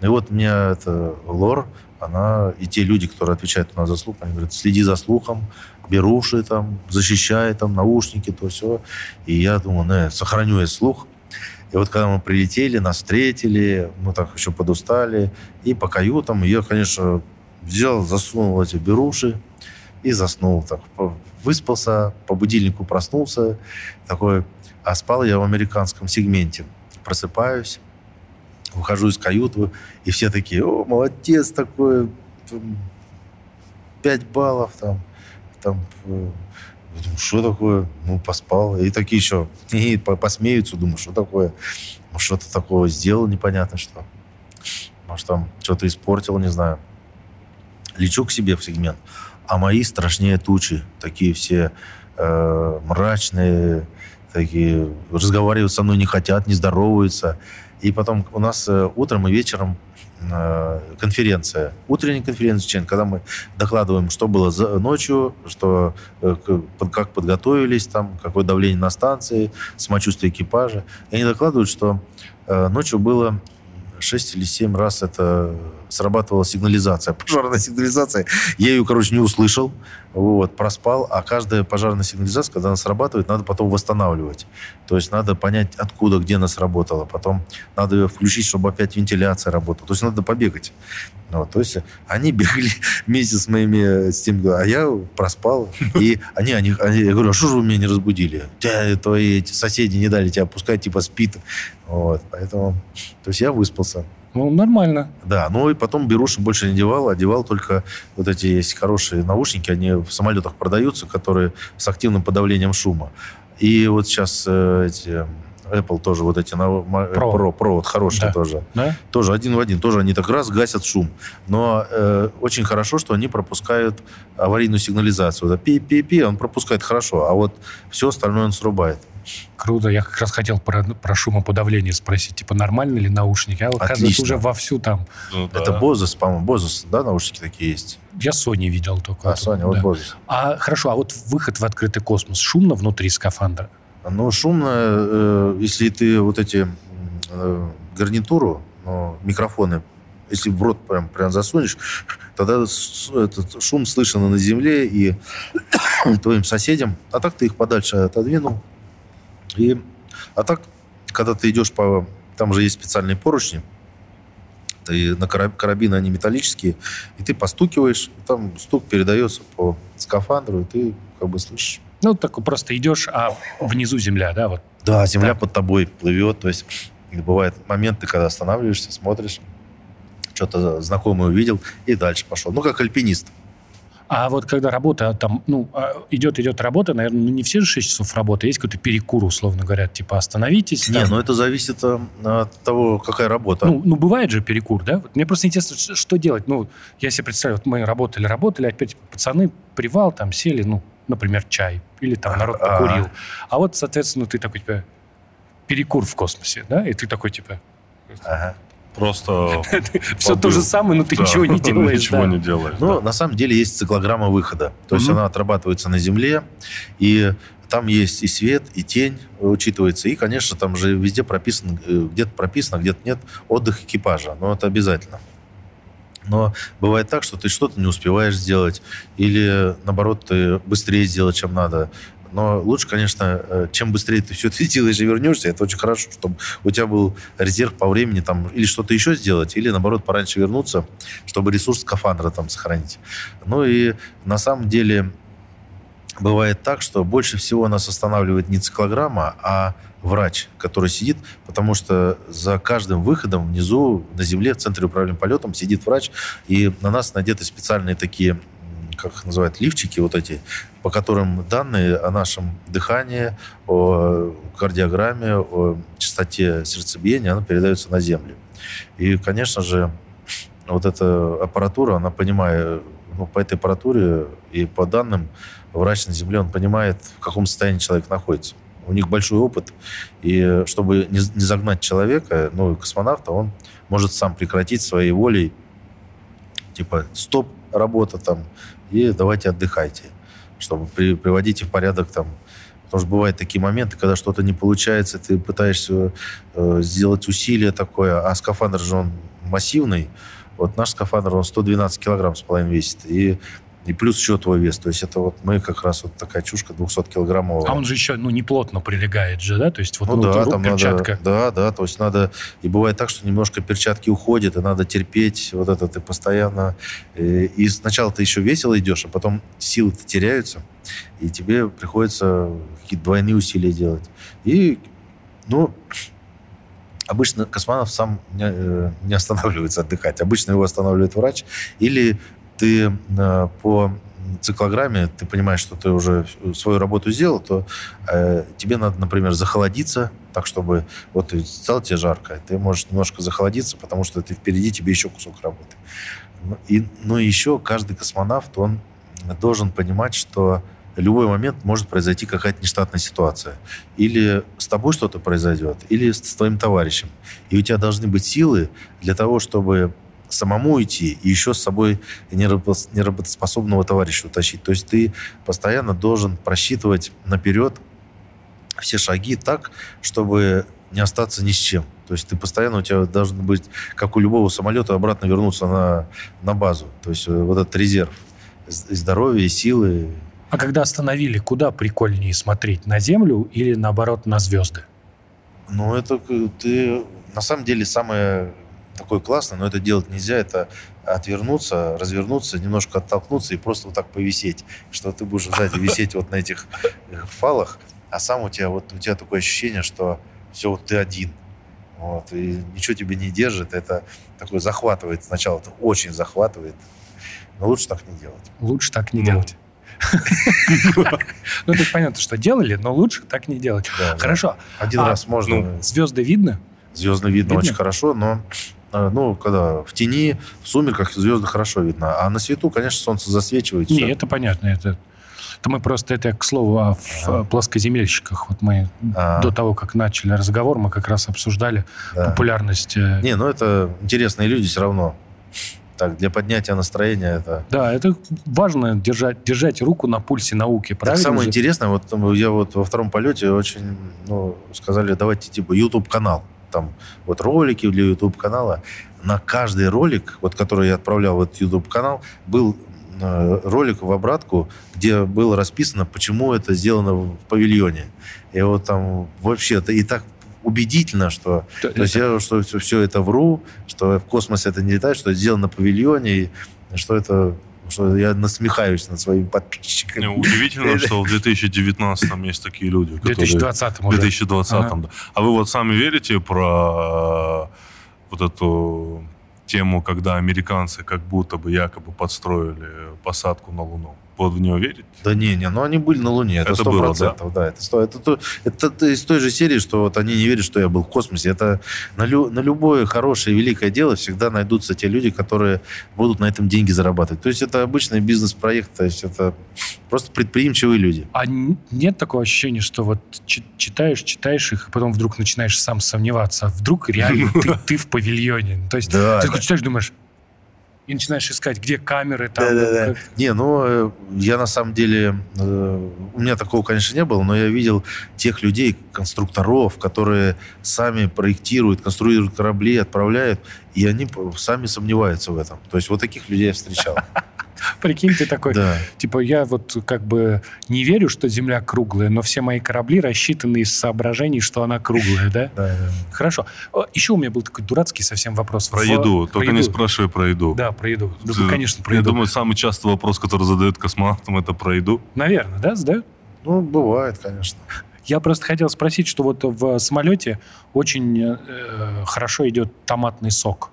И вот у меня это лор, она, и те люди, которые отвечают у нас за слух, они говорят, следи за слухом, беруши там, защищай там, наушники, то все. И я думаю, ну, сохраню я слух, и вот когда мы прилетели, нас встретили, мы так еще подустали, и по каютам я, конечно, взял, засунул эти беруши и заснул. Так, выспался, по будильнику проснулся, такой, а спал я в американском сегменте. Просыпаюсь, выхожу из каюты, и все такие, о, молодец такой, 5 баллов там, там э, думаю, что такое? Ну, поспал. И такие еще и посмеются, думаю, что такое? Что-то такого сделал непонятно что. Может, там что-то испортил, не знаю. Лечу к себе в сегмент, а мои страшнее тучи. Такие все э, мрачные, такие разговаривать со мной не хотят, не здороваются. И потом у нас э, утром и вечером конференция, утренняя конференция, когда мы докладываем, что было за ночью, что, э, как подготовились, там, какое давление на станции, самочувствие экипажа. И они докладывают, что э, ночью было 6 или 7 раз это срабатывала сигнализация, пожарная сигнализация. Я ее, короче, не услышал, вот, проспал, а каждая пожарная сигнализация, когда она срабатывает, надо потом восстанавливать. То есть надо понять, откуда, где она сработала. Потом надо ее включить, чтобы опять вентиляция работала. То есть надо побегать. Вот, то есть они бегали вместе с моими, с тем, а я проспал. И они, они, они я говорю, а что же вы меня не разбудили? Тебя, твои эти соседи не дали тебя пускать, типа спит. Вот, поэтому, то есть я выспался. Ну, нормально. Да, ну и потом беруши больше не одевал, одевал только вот эти есть хорошие наушники, они в самолетах продаются, которые с активным подавлением шума. И вот сейчас э, эти Apple тоже вот эти Pro. Pro, Pro вот хорошие да. тоже. Да? Тоже один в один. Тоже они так раз гасят шум. Но э, очень хорошо, что они пропускают аварийную сигнализацию. Да, пи-пи-пи, он пропускает хорошо, а вот все остальное он срубает. Круто. Я как раз хотел про, про шумоподавление спросить. Типа, нормально ли наушники? А оказывается, уже вовсю там... Ну, да. Это Bose, по-моему, Bose, да, наушники такие есть? Я Sony видел только. А, Sony, вот да. Bose. А, хорошо, а вот выход в открытый космос. Шумно внутри скафандра? Ну, шумно, э, если ты вот эти э, гарнитуру, ну, микрофоны, если в рот прям, прям засунешь, тогда этот шум слышен на земле и твоим соседям. А так ты их подальше отодвинул. И, а так, когда ты идешь по... Там же есть специальные поручни, ты на карабины, они металлические, и ты постукиваешь, и там стук передается по скафандру, и ты как бы слышишь. Ну, так просто идешь, а внизу земля, да? Вот. Да, земля так. под тобой плывет, то есть бывают моменты, когда останавливаешься, смотришь, что-то знакомое увидел, и дальше пошел. Ну, как альпинист. А вот когда работа там, ну, а, идет, идет работа, наверное, ну, не все же 6 часов работы, есть какой-то перекур, условно говоря, типа остановитесь. Не, там. ну это зависит э, от того, какая работа. Ну, ну, бывает же перекур, да? Вот мне просто интересно, что делать. Ну, я себе представляю, вот мы работали, работали, опять пацаны, привал, там сели, ну, например, чай, или там народ а. покурил. А вот, соответственно, ты такой, типа, перекур в космосе, да? И ты такой, типа... Ага. Просто... Все то же самое, но ты ничего не делаешь. Ничего не делаешь. Ну, на самом деле есть циклограмма выхода. То есть она отрабатывается на Земле, и там есть и свет, и тень учитывается. И, конечно, там же везде прописано, э, где-то прописано, где-то нет, отдых экипажа. Но это обязательно. Но бывает так, что ты что-то не успеваешь сделать, или, наоборот, ты быстрее сделать, чем надо. Но лучше, конечно, э, чем быстрее ты все это сделаешь и вернешься, это очень хорошо, чтобы у тебя был резерв по времени там или что-то еще сделать, или, наоборот, пораньше вернуться, чтобы ресурс скафандра там сохранить. Ну и на самом деле бывает так, что больше всего нас останавливает не циклограмма, а врач, который сидит, потому что за каждым выходом внизу на земле в центре управления полетом сидит врач, и на нас надеты специальные такие как их называют, лифчики вот эти, по которым данные о нашем дыхании, о кардиограмме, о частоте сердцебиения, она передается на Землю. И, конечно же, вот эта аппаратура, она понимает, ну, по этой аппаратуре и по данным, врач на Земле, он понимает, в каком состоянии человек находится. У них большой опыт, и чтобы не, не загнать человека, ну, космонавта, он может сам прекратить своей волей, типа, стоп, работа там, и давайте отдыхайте, чтобы при, приводите в порядок там Потому что бывают такие моменты, когда что-то не получается, ты пытаешься э, сделать усилие такое, а скафандр же он массивный. Вот наш скафандр, он 112 килограмм с половиной весит. И и плюс еще твой вес. То есть это вот мы как раз вот такая чушка 200-килограммовая. А он же еще ну, не плотно прилегает же, да? То есть вот ну, да, там перчатка. Надо, да, да, то есть надо... И бывает так, что немножко перчатки уходят, и надо терпеть вот это ты постоянно... И, э, и сначала ты еще весело идешь, а потом силы-то теряются, и тебе приходится какие-то двойные усилия делать. И, ну, обычно космонавт сам не, э, не останавливается отдыхать. Обычно его останавливает врач или ты э, по циклограмме, ты понимаешь, что ты уже свою работу сделал, то э, тебе надо, например, захолодиться, так чтобы вот стало тебе жарко, ты можешь немножко захолодиться, потому что ты впереди тебе еще кусок работы. Ну и, ну еще каждый космонавт, он должен понимать, что любой момент может произойти какая-то нештатная ситуация. Или с тобой что-то произойдет, или с твоим товарищем. И у тебя должны быть силы для того, чтобы самому идти и еще с собой неработоспособного товарища утащить. То есть ты постоянно должен просчитывать наперед все шаги так, чтобы не остаться ни с чем. То есть ты постоянно, у тебя должен быть, как у любого самолета, обратно вернуться на, на базу. То есть э, вот этот резерв и здоровья, и силы. А когда остановили, куда прикольнее смотреть? На Землю или, наоборот, на звезды? Ну, это ты... На самом деле, самое такой классный, но это делать нельзя, это отвернуться, развернуться, немножко оттолкнуться и просто вот так повисеть, что ты будешь сзади висеть вот на этих э, фалах, а сам у тебя вот у тебя такое ощущение, что все, вот ты один. Вот, и ничего тебе не держит. Это такое захватывает. Сначала это очень захватывает. Но лучше так не делать. Лучше так не ну. делать. Ну, есть понятно, что делали, но лучше так не делать. Хорошо. Один а раз можно. Ну, звезды видно? Звезды видно очень хорошо, но ну, когда в тени, в сумерках звезды хорошо видно. А на свету, конечно, солнце засвечивает. Не, все. это понятно. Это, это мы просто, это к слову о а. плоскоземельщиках. Вот мы а. до того, как начали разговор, мы как раз обсуждали да. популярность... Э, Не, ну это интересные люди все равно. так, для поднятия настроения это... Да, это важно, держать, держать руку на пульсе науки, правильно? Так самое же? интересное, вот я вот во втором полете очень, ну, сказали, давайте типа YouTube-канал. Там вот ролики для YouTube-канала. На каждый ролик, вот который я отправлял в этот YouTube-канал, был э, ролик в обратку, где было расписано, почему это сделано в павильоне. И вот там вообще это и так убедительно, что, то, то есть я, что все, все это вру, что в космосе это не летает, что это сделано на павильоне, и что это что я насмехаюсь над своими подписчиками. Не, удивительно, что в 2019 есть такие люди. В 2020 В 2020 ага. да. А вы вот сами верите про э, вот эту тему, когда американцы как будто бы якобы подстроили посадку на Луну? Вот в него верить? Да не, не, ну они были на Луне, это сто процентов, да? да, это, 100, это, это, это, это из той же серии, что вот они не верят, что я был в космосе. Это на, лю, на любое хорошее великое дело всегда найдутся те люди, которые будут на этом деньги зарабатывать. То есть это обычный бизнес-проект, то есть это просто предприимчивые люди. А нет такого ощущения, что вот читаешь, читаешь их, и потом вдруг начинаешь сам сомневаться, а вдруг реально ты в павильоне? То есть ты читаешь, думаешь, и начинаешь искать, где камеры там. Да, да, да. Не, ну, э, я на самом деле... Э, у меня такого, конечно, не было, но я видел тех людей, конструкторов, которые сами проектируют, конструируют корабли, отправляют, и они сами сомневаются в этом. То есть вот таких людей я встречал. Прикинь, ты такой, да. типа, я вот как бы не верю, что Земля круглая, но все мои корабли рассчитаны из соображений, что она круглая, да? Да. Хорошо. Еще у меня был такой дурацкий совсем вопрос. Про еду. Только не спрашивай про еду. Да, про еду. конечно, про еду. Я думаю, самый частый вопрос, который задают космонавтам, это про еду. Наверное, да, задают? Ну, бывает, конечно. Я просто хотел спросить, что вот в самолете очень э, хорошо идет томатный сок.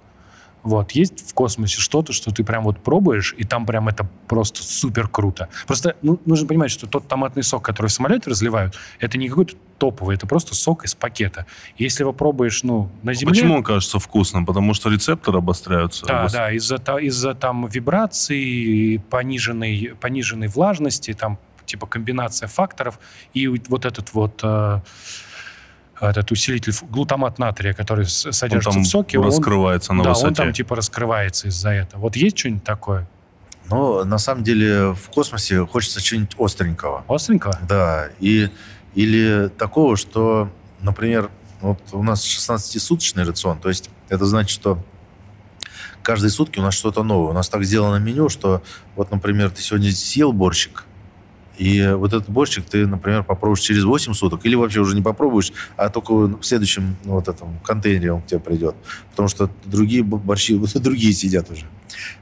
Вот. Есть в космосе что-то, что ты прям вот пробуешь, и там прям это просто супер круто. Просто ну, нужно понимать, что тот томатный сок, который в самолете разливают, это не какой-то топовый, это просто сок из пакета. Если его пробуешь, ну, на земле... Почему он кажется вкусным? Потому что рецепторы обостряются? Да, обос... да, из-за, из-за там вибраций, пониженной, пониженной влажности, там типа комбинация факторов, и вот этот вот... Э, этот усилитель глутамат натрия, который содержится он в соке, он раскрывается на да, высоте. он там типа раскрывается из-за этого. Вот есть что-нибудь такое? Ну, на самом деле, в космосе хочется чего-нибудь остренького. Остренького? Да. И, или такого, что, например, вот у нас 16-суточный рацион, то есть это значит, что каждые сутки у нас что-то новое. У нас так сделано меню, что вот, например, ты сегодня съел борщик, и вот этот борщик ты, например, попробуешь через 8 суток, или вообще уже не попробуешь, а только в следующем ну, вот этом контейнере он к тебе придет. Потому что другие борщи, вот другие сидят уже.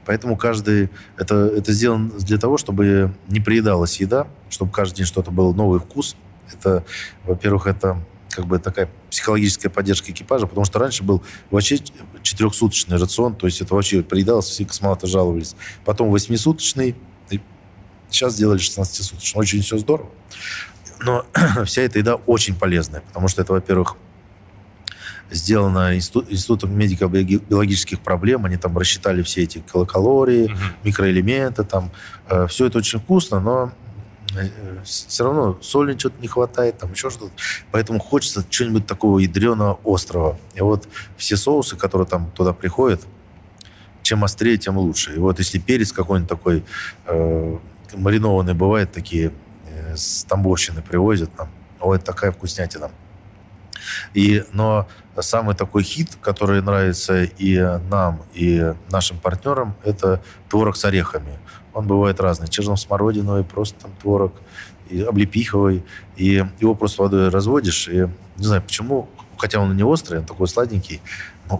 Поэтому каждый... Это, это сделано для того, чтобы не приедалась еда, чтобы каждый день что-то было новый вкус. Это, во-первых, это как бы такая психологическая поддержка экипажа, потому что раньше был вообще четырехсуточный рацион, то есть это вообще приедалось, все космонавты жаловались. Потом восьмисуточный, Сейчас сделали 16-суточно. Очень все здорово. Но вся эта еда очень полезная, потому что это, во-первых, сделано институт, институтом медико-биологических проблем. Они там рассчитали все эти калории, угу. микроэлементы. Там. Э, все это очень вкусно, но э, все равно соли что-то не хватает, там еще что-то. Поэтому хочется чего-нибудь такого ядреного, острого. И вот все соусы, которые там туда приходят, чем острее, тем лучше. И вот если перец какой-нибудь такой э, маринованные бывают такие, э, с Тамбовщины привозят нам. О, это такая вкуснятина. И, но самый такой хит, который нравится и нам, и нашим партнерам, это творог с орехами. Он бывает разный. Черно-смородиновый, просто там творог, и облепиховый. И его просто водой разводишь. И не знаю почему, хотя он не острый, он такой сладенький,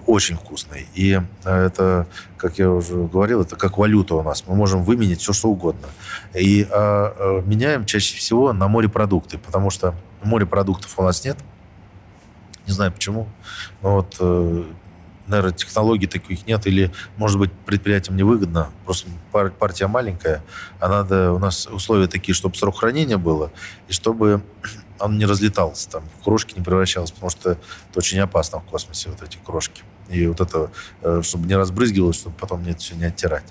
очень вкусный. И э, это, как я уже говорил, это как валюта у нас. Мы можем выменять все, что угодно. И а, а, меняем чаще всего на морепродукты, потому что морепродуктов у нас нет. Не знаю почему. Но вот, наверное, технологий таких нет. Или, может быть, предприятиям невыгодно. Просто партия маленькая, а надо... У нас условия такие, чтобы срок хранения было, и чтобы он не разлетался, там, в крошки не превращался, потому что это очень опасно в космосе, вот эти крошки. И вот это, э, чтобы не разбрызгивалось, чтобы потом не это все не оттирать.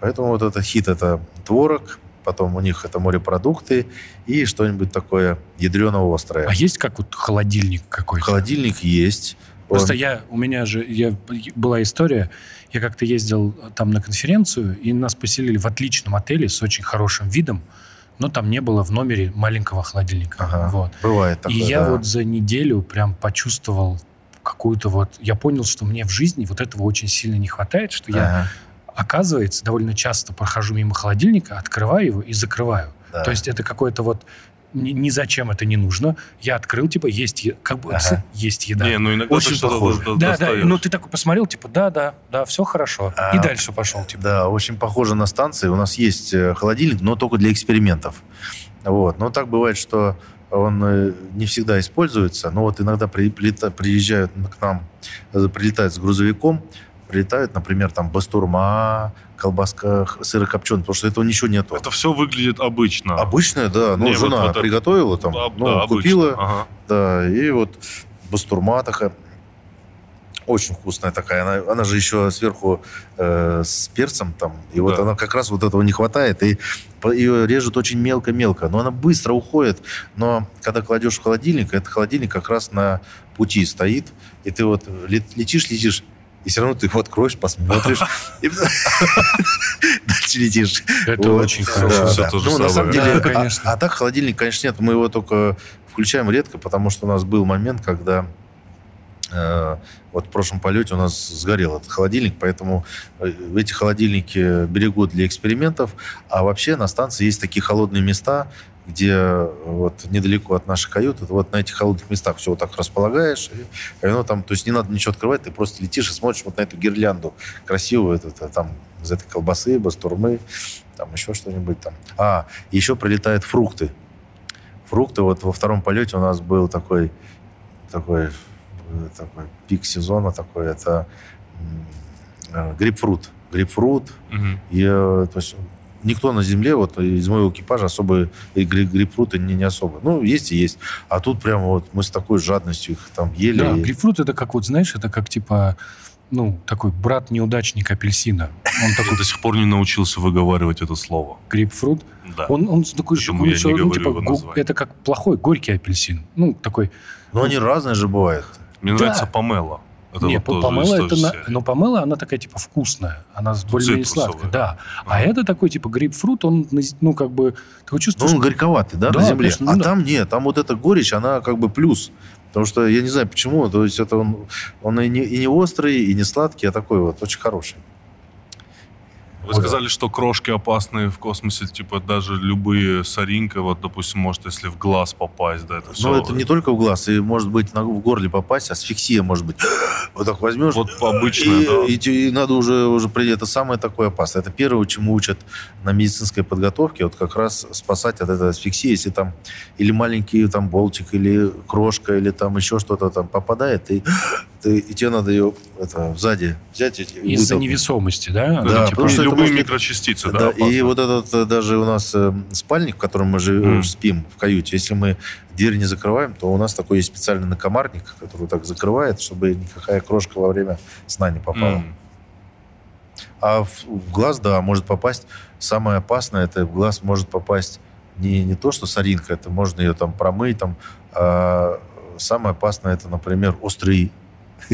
Поэтому вот это хит, это творог, потом у них это морепродукты и что-нибудь такое ядрено-острое. А есть как вот холодильник какой-то? Холодильник есть. Просто я, у меня же я, была история, я как-то ездил там на конференцию, и нас поселили в отличном отеле с очень хорошим видом, но там не было в номере маленького холодильника. Ага, вот. Бывает такое, И я да. вот за неделю прям почувствовал какую-то вот... Я понял, что мне в жизни вот этого очень сильно не хватает, что ага. я, оказывается, довольно часто прохожу мимо холодильника, открываю его и закрываю. Да. То есть это какое-то вот ни, ни зачем это не нужно. Я открыл, типа, есть, как бы, ага. есть еда. Не, ну иногда Очень похоже. Да, да, ну ты такой посмотрел, типа, да, да, да, все хорошо. А, и дальше пошел, типа. Да, очень похоже на станции. У нас есть э, холодильник, но только для экспериментов. Вот. Но так бывает, что он э, не всегда используется, но вот иногда при, приезжают к нам, э, прилетают с грузовиком, прилетают, например, там бастурма, колбаска сырокопченая, потому что этого ничего нету. Это все выглядит обычно. Обычное, да. Ну, не, жена вот, вот приготовила там, да, ну, да, купила, ага. да, и вот бастурма такая, очень вкусная такая. Она, она же еще сверху э, с перцем там. И да. вот она как раз вот этого не хватает. И ее режут очень мелко-мелко. Но она быстро уходит. Но когда кладешь в холодильник, этот холодильник как раз на пути стоит. И ты вот летишь, летишь, и все равно ты его откроешь, посмотришь, и дальше летишь. Это очень хорошо. Ну, на самом деле, а, а так холодильник, конечно, нет. Мы его только включаем редко, потому что у нас был момент, когда вот в прошлом полете у нас сгорел этот холодильник, поэтому э, эти холодильники берегут для экспериментов. А вообще на станции есть такие холодные места, где вот недалеко от нашей каюты, вот на этих холодных местах все вот так располагаешь, и оно там, то есть не надо ничего открывать, ты просто летишь и смотришь вот на эту гирлянду красивую, это, там из этой колбасы, бастурмы, там еще что-нибудь там. А, еще прилетают фрукты. Фрукты, вот во втором полете у нас был такой, такой, такой пик сезона такой, это э, грейпфрут. Грейпфрут. Угу. И, э, то есть никто на земле, вот из моего экипажа особо грейпфруты не, не особо. Ну, есть и есть. А тут прямо вот мы с такой жадностью их там ели. Да, грейпфрут это как вот, знаешь, это как типа ну, такой брат-неудачник апельсина. Он такой... До сих пор не научился выговаривать это слово. Грейпфрут? Да. Он, он такой он, еще, ну, типа, это как плохой горький апельсин. Ну, такой... Но они разные же бывают. Мне да. нравится помело. Это Нет, вот помела это, на, но помела она такая типа вкусная, она более-менее сладкая, да. А, а это такой типа грейпфрут, он ну как бы ты чувствуешь. Ну он горьковатый, да, да на земле. Конечно, а ну, там нет, там вот эта горечь, она как бы плюс. Потому что я не знаю почему, то есть это он, он и не, и не острый, и не сладкий, а такой вот очень хороший. Вы сказали, что крошки опасные в космосе, типа даже любые соринка, вот, допустим, может, если в глаз попасть, да, это все... Ну, это не только в глаз, и может быть в горле попасть, асфиксия может быть. Вот так возьмешь... Вот обычно, да. И, и, и надо уже, уже прийти. Это самое такое опасное. Это первое, чему учат на медицинской подготовке, вот как раз спасать от этой асфиксии, если там или маленький там болтик, или крошка, или там еще что-то там попадает, и ты, и тебе надо ее это, сзади взять. Из-за невесомости, да? Да, типа, потому что любые может... микрочастицы, да? да и вот этот э, даже у нас э, спальник, в котором мы же mm. спим в каюте, если мы дверь не закрываем, то у нас такой есть специальный накомарник, который так закрывает, чтобы никакая крошка во время сна не попала. Mm. А в, в глаз, да, может попасть. Самое опасное, это в глаз может попасть не, не то, что соринка, это можно ее там промыть, там, а самое опасное, это, например, острый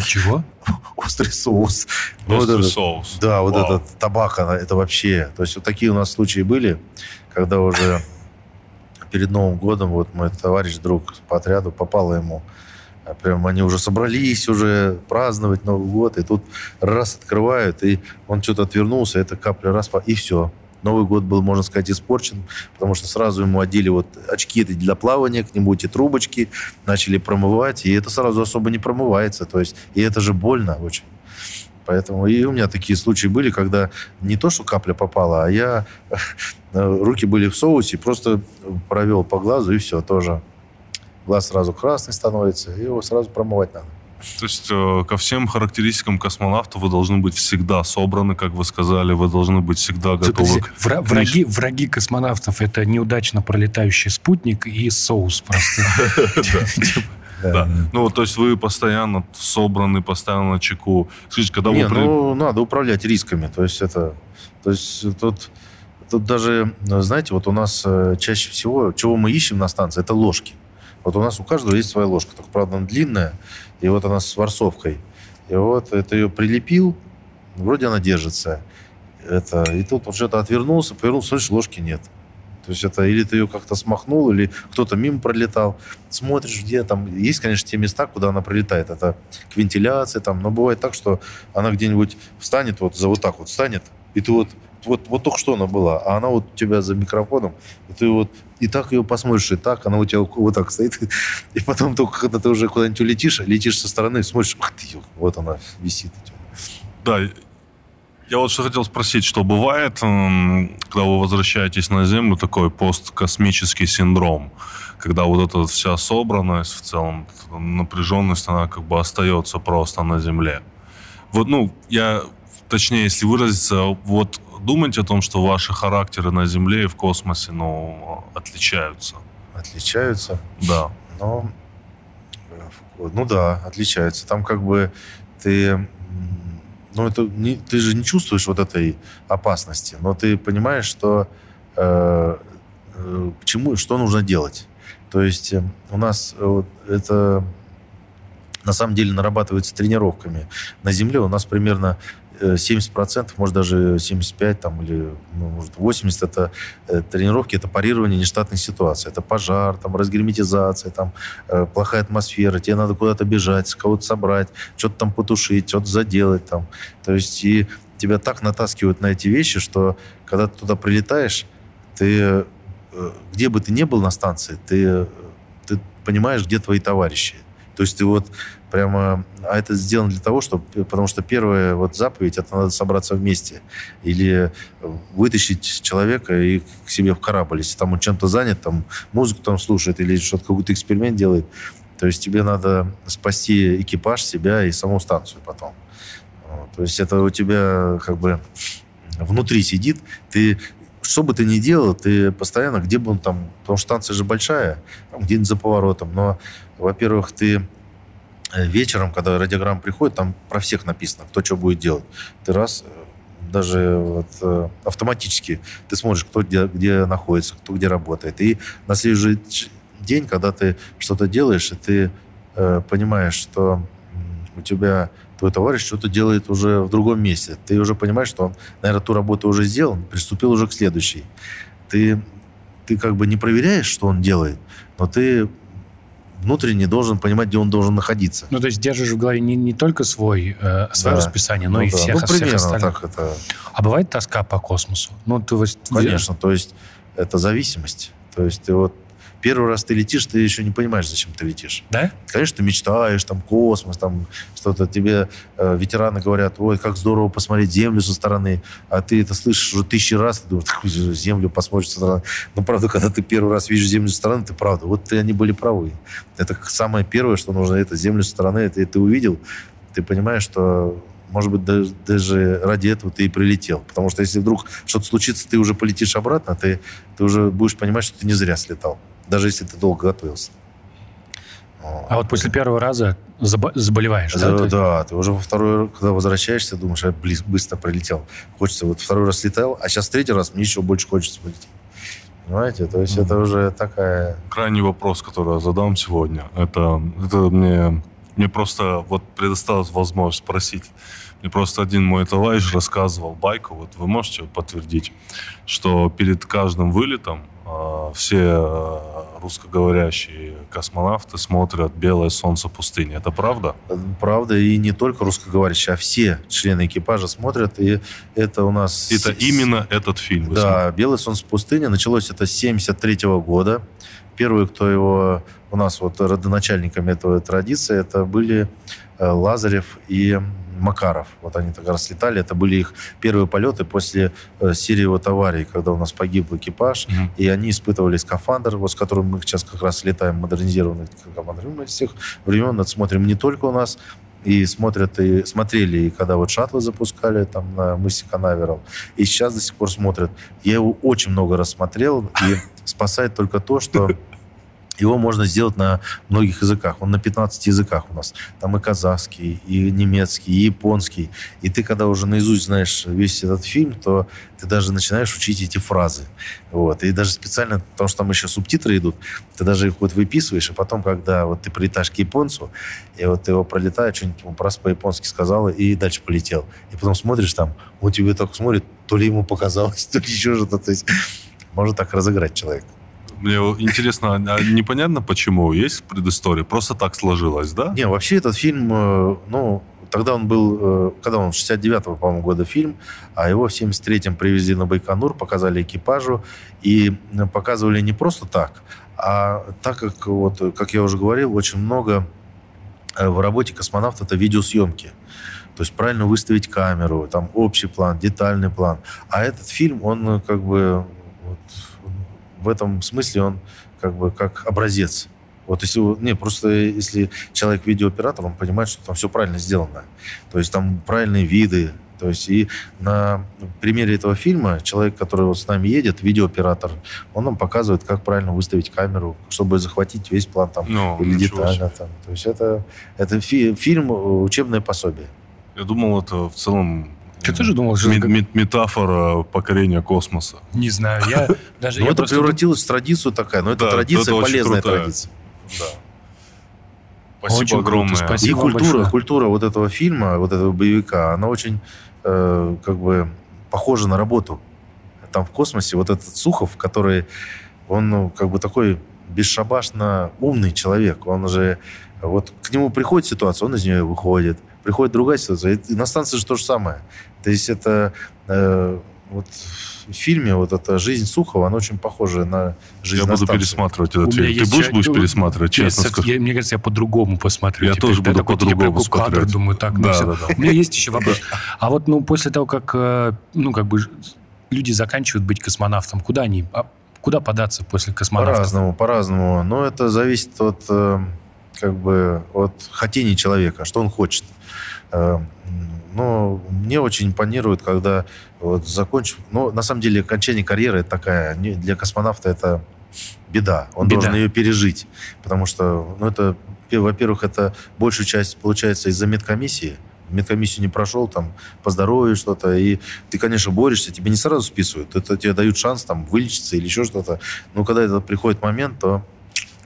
чего? Острый соус. Острый вот соус. Да, вот этот табак, это вообще... То есть вот такие у нас случаи были, когда уже перед Новым годом вот мой товарищ, друг по отряду, попало ему а Прям они уже собрались уже праздновать Новый год, и тут раз открывают, и он что-то отвернулся, эта капля раз, и все. Новый год был, можно сказать, испорчен, потому что сразу ему одели вот очки для плавания, к нему эти трубочки, начали промывать, и это сразу особо не промывается. То есть, и это же больно очень. Поэтому и у меня такие случаи были, когда не то, что капля попала, а я руки были в соусе, просто провел по глазу, и все, тоже. Глаз сразу красный становится, его сразу промывать надо. То есть э, ко всем характеристикам космонавта вы должны быть всегда собраны, как вы сказали, вы должны быть всегда готовы. К... Вра- враги, враги космонавтов это неудачно пролетающий спутник и соус просто. Типа. Да. Ну, то есть вы постоянно собраны, постоянно на чеку. Скажите, когда вы... ну, надо управлять рисками. То есть это... То есть тут, тут даже, знаете, вот у нас э, чаще всего, чего мы ищем на станции, это ложки. Вот у нас у каждого есть своя ложка, только, правда, она длинная, и вот она с ворсовкой. И вот это ее прилепил, вроде она держится. Это, и тут он что-то отвернулся, повернулся, смотришь, ложки нет. То есть это или ты ее как-то смахнул, или кто-то мимо пролетал. Смотришь, где там... Есть, конечно, те места, куда она пролетает. Это к вентиляции там. Но бывает так, что она где-нибудь встанет, вот за вот так вот встанет, и ты вот вот, вот только что она была, а она вот у тебя за микрофоном, и ты вот и так ее посмотришь, и так, она у тебя вот так стоит, и потом только, когда ты уже куда-нибудь улетишь, летишь со стороны, смотришь, ах ты, вот она висит. Да, я вот что хотел спросить, что бывает, когда вы возвращаетесь на Землю, такой посткосмический синдром, когда вот эта вся собранность, в целом напряженность, она как бы остается просто на Земле. Вот, ну, я, точнее, если выразиться, вот думаете о том, что ваши характеры на Земле и в космосе, ну, отличаются? Отличаются? Да. Но, ну да, отличаются. Там как бы ты ну, это не, ты же не чувствуешь вот этой опасности, но ты понимаешь, что э, э, к чему, что нужно делать. То есть э, у нас э, это на самом деле нарабатывается тренировками. На Земле у нас примерно 70%, может даже 75 там, или ну, может 80 это э, тренировки, это парирование нештатной ситуации. Это пожар, там, разгерметизация, там, э, плохая атмосфера, тебе надо куда-то бежать, кого-то собрать, что-то там потушить, что-то заделать. Там. То есть и тебя так натаскивают на эти вещи, что когда ты туда прилетаешь, ты, э, где бы ты ни был на станции, ты, ты понимаешь, где твои товарищи. То есть ты вот прямо... А это сделано для того, чтобы... Потому что первая вот заповедь, это надо собраться вместе. Или вытащить человека и к себе в корабль. Если там он чем-то занят, там музыку там слушает или что-то, какой-то эксперимент делает, то есть тебе надо спасти экипаж, себя и саму станцию потом. То есть это у тебя как бы внутри сидит. Ты что бы ты ни делал, ты постоянно, где бы он там, потому что станция же большая, где-нибудь за поворотом, но, во-первых, ты Э, вечером, когда радиограмма приходит, там про всех написано, кто что будет делать. Ты раз, э, даже вот, э, автоматически ты смотришь, кто где, где находится, кто где работает. И на следующий день, когда ты что-то делаешь, и ты э, понимаешь, что у тебя твой товарищ что-то делает уже в другом месте. Ты уже понимаешь, что он, наверное, ту работу уже сделал, приступил уже к следующей. Ты, ты как бы не проверяешь, что он делает, но ты внутренне должен понимать, где он должен находиться. Ну, то есть держишь в голове не, не только свой, э, свое да. расписание, но ну, и да. всех, ну, всех остальных. Так это... А бывает тоска по космосу? Ну, то есть... Конечно, то есть это зависимость. То есть ты вот первый раз ты летишь, ты еще не понимаешь, зачем ты летишь. Да? Конечно, ты мечтаешь, там, космос, там, что-то. Тебе э, ветераны говорят, ой, как здорово посмотреть Землю со стороны. А ты это слышишь уже тысячи раз, ты думаешь, Землю посмотришь со стороны. Но, правда, когда ты первый раз видишь Землю со стороны, ты правда, вот они были правы. Это самое первое, что нужно, это Землю со стороны, это ты увидел, ты понимаешь, что может быть, даже, даже ради этого ты и прилетел. Потому что если вдруг что-то случится, ты уже полетишь обратно, ты, ты уже будешь понимать, что ты не зря слетал даже если ты долго готовился. А вот после первого раза заболеваешь, да? Да, да, ты уже во второй, когда возвращаешься, думаешь, я быстро прилетел. Хочется, вот второй раз летал, а сейчас третий раз мне еще больше хочется полететь. Понимаете? То есть это уже такая... Крайний вопрос, который я задам сегодня, это, это мне, мне просто вот предоставилась возможность спросить. Мне просто один мой товарищ рассказывал байку, вот вы можете подтвердить, что перед каждым вылетом а, все э, русскоговорящие космонавты смотрят «Белое солнце пустыни». Это правда? Правда, и не только русскоговорящие, а все члены экипажа смотрят, и это у нас... Это именно этот фильм? Да, «Белое солнце пустыни». Началось это с 73 -го года. Первые, кто его... У нас вот родоначальниками этого традиции, это были э, Лазарев и Макаров. Вот они тогда раз летали. Это были их первые полеты после э, серии вот аварий, когда у нас погиб экипаж. Mm-hmm. И они испытывали скафандр, вот с которым мы сейчас как раз летаем, модернизированный скафандр. Мы с тех времен это смотрим не только у нас, и смотрят, и смотрели, и когда вот шаттлы запускали там на мысе Канаверал, и сейчас до сих пор смотрят. Я его очень много раз смотрел, и спасает только то, что его можно сделать на многих языках. Он на 15 языках у нас. Там и казахский, и немецкий, и японский. И ты, когда уже наизусть знаешь весь этот фильм, то ты даже начинаешь учить эти фразы. Вот. И даже специально, потому что там еще субтитры идут, ты даже их вот выписываешь, и потом, когда вот ты прилетаешь к японцу, и вот ты его пролетаешь, что-нибудь ему просто по-японски сказал, и дальше полетел. И потом смотришь там, он тебе так смотрит, то ли ему показалось, то ли еще что-то. То есть можно так разыграть человека. Мне интересно, а непонятно почему? Есть предыстория? Просто так сложилось, да? Не, вообще этот фильм, э, ну, тогда он был, э, когда он, 69-го, по-моему, года фильм, а его в 73-м привезли на Байконур, показали экипажу, и показывали не просто так, а так как, вот, как я уже говорил, очень много э, в работе космонавта это видеосъемки. То есть правильно выставить камеру, там общий план, детальный план. А этот фильм, он как бы в этом смысле он как бы как образец. Вот если, не, просто если человек видеооператор, он понимает, что там все правильно сделано. То есть там правильные виды. То есть и на примере этого фильма человек, который вот с нами едет, видеооператор, он нам показывает, как правильно выставить камеру, чтобы захватить весь план там ну, или детально. Там. То есть это, это фи, фильм учебное пособие. Я думал, это в целом что ты же думал, что... Метафора покорения космоса. Не знаю, я даже... Ну, это превратилось в традицию такая, но это традиция, полезная традиция. Да. Спасибо очень огромное. Круто, спасибо и культура, большое. культура вот этого фильма, вот этого боевика, она очень э, как бы похожа на работу. Там в космосе вот этот Сухов, который, он ну, как бы такой бесшабашно умный человек. Он уже вот к нему приходит ситуация, он из нее выходит. Приходит другая ситуация. И на станции же то же самое. То есть это э, вот в фильме вот эта жизнь Сухова, она очень похожа на жизнь Я на буду станции. пересматривать этот фильм. Ты будешь, будешь пересматривать, честно скажу? Я, мне кажется, я по-другому посмотрю. Я теперь. тоже буду по-другому смотреть. Кадр, думаю, так, ну, да, да, да. У меня есть еще вопрос. А вот ну, после того, как э, ну, как бы люди заканчивают быть космонавтом, куда они, а куда податься после космонавта? По-разному, по-разному. Но это зависит от, э, как бы, от хотения человека, что он хочет. Э, но мне очень импонирует, когда вот закончив... Ну, на самом деле, окончание карьеры это такая... Для космонавта это беда. Он беда. должен ее пережить. Потому что, ну, это... Во-первых, это большую часть получается из-за медкомиссии. Медкомиссию не прошел, там, по здоровью что-то, и ты, конечно, борешься, тебе не сразу списывают. Это тебе дают шанс, там, вылечиться или еще что-то. Но когда это приходит момент, то,